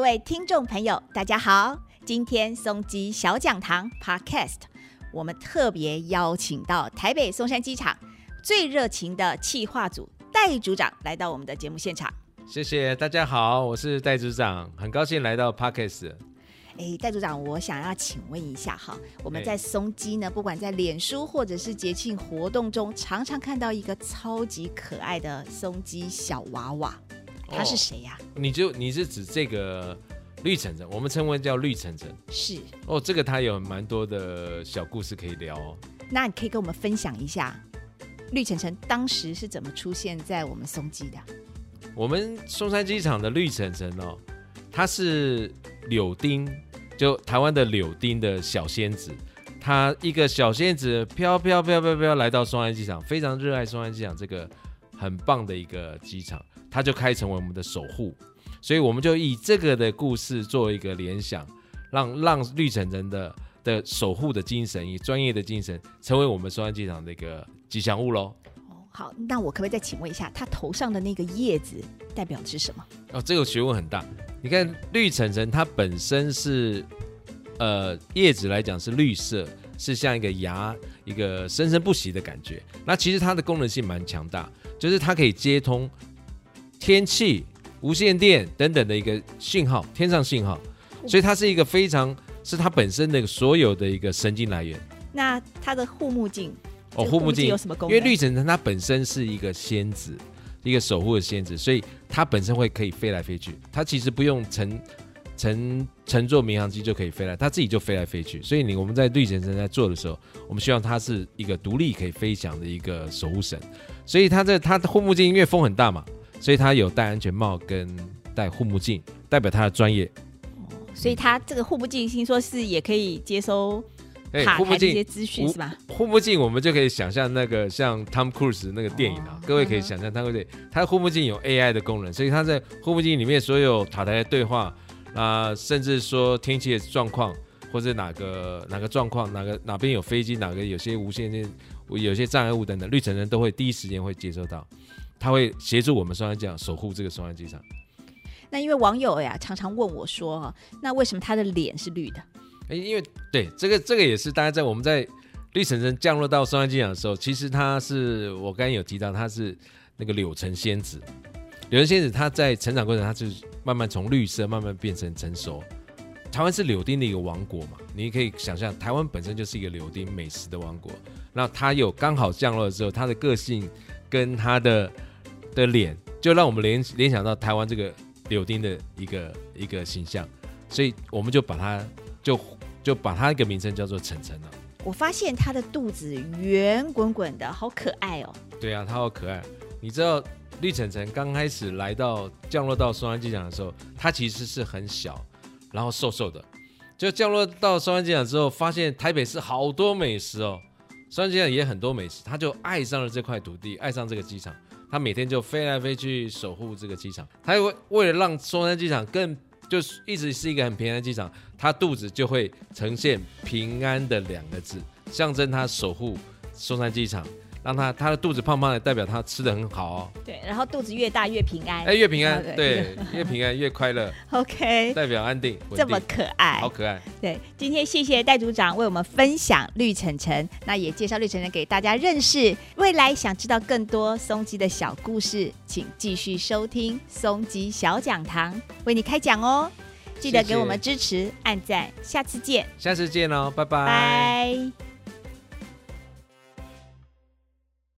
位听众朋友，大家好！今天松基小讲堂 Podcast，我们特别邀请到台北松山机场最热情的企划组戴组长来到我们的节目现场。谢谢大家好，我是戴组长，很高兴来到 Podcast。哎，戴组长，我想要请问一下哈，我们哎在松基呢，不管在脸书或者是节庆活动中，常常看到一个超级可爱的松基小娃娃，他是哦谁呀、你就你是指这个绿橙橙，我们称为叫绿橙橙是，哦，这个他有蛮多的小故事可以聊哦。那你可以跟我们分享一下，绿晨晨当时是怎么出现在我们松基的？我们松山机场的绿橙橙哦，它是柳丁，就台湾的柳丁的小仙子。他一个小仙子飘飘飘飘飘来到松山机场，非常热爱松山机场这个很棒的一个机场，它就开成为我们的守护。所以我们就以这个的故事作为一个联想，让让绿橙橙的的守护的精神，以专业的精神，成为我们松山机场的一个吉祥物喽。哦，好，那我可不可以再请问一下，他头上的那个叶子代表的是什么？哦，这个学问很大。你看绿橙橙，它本身是呃叶子来讲是绿色，是像一个芽，一个生生不息的感觉。那其实它的功能性蛮强大，就是它可以接通天气、无线电等等的一个信号，天上信号，所以它是一个非常是它本身的所有的一个神经来源。那它的护目镜哦，护目镜有什么功因？为绿橙橙它本身是一个仙子，一个守护的仙子，所以它本身会可以飞来飞去。它其实不用乘乘乘坐民航机就可以飞来，它自己就飞来飞去。所以你我们在绿橙橙在做的时候，我们希望它是一个独立可以飞翔的一个守护神。所以它这它的护目镜因为风很大嘛，所以它有戴安全帽跟戴护目镜，代表它的专业。所以它这个护目镜听说是也可以接收哎塔台这些资讯无是吧？护目镜，我们就可以想象那个像 Tom Cruise 那个电影啊，哦各位可以想象它会它的护目镜有 AI 的功能，所以它在护目镜里面所有塔台的对话啊、甚至说天气的状况，或者哪个哪个状况，哪个哪边有飞机，哪个有些无线电、有些障碍物等等，绿城人都会第一时间会接收到，他会协助我们双安机场守护这个双安机场。那因为网友呀常常问我说，哈，那为什么他的脸是绿的？哎，因为对这个这个也是大家在我们在绿城人降落到双安机场的时候，其实他是我刚才有提到，他是那个柳城仙子。柳丁仙子它在成长过程，它就是慢慢从绿色慢慢变成成熟。台湾是柳丁的一个王国嘛，你可以想象，台湾本身就是一个柳丁美食的王国。那它有刚好降落的时候，它的个性跟它的的脸，就让我们联联想到台湾这个柳丁的一个一个形象，所以我们就把它就就把它一个名称叫做晨晨了。我发现他的肚子圆滚滚的，好可爱哦。对啊，它好可爱。你知道绿晨晨刚开始来到降落到松山机场的时候，它其实是很小，然后瘦瘦的。就降落到松山机场之后，发现台北市好多美食哦，松山机场也很多美食，他就爱上了这块土地，爱上这个机场。他每天就飞来飞去守护这个机场。他为为了让松山机场更就是一直是一个很平安的机场，他肚子就会呈现平安的两个字，象征他守护松山机场。让他他的肚子胖胖的，代表他吃的很好哦。对，然后肚子越大越平安。哎，越平安啊，对对，越平安越快乐，OK，代表安定，稳这么，可爱好。可爱。对，今天谢谢戴组长为我们分享绿橙橙，那也介绍绿橙橙给大家认识。未来想知道更多松鸡的小故事，请继续收听松鸡小讲堂，为你开讲哦。记得给我们支持，按赞，下次见，下次见哦，拜拜。拜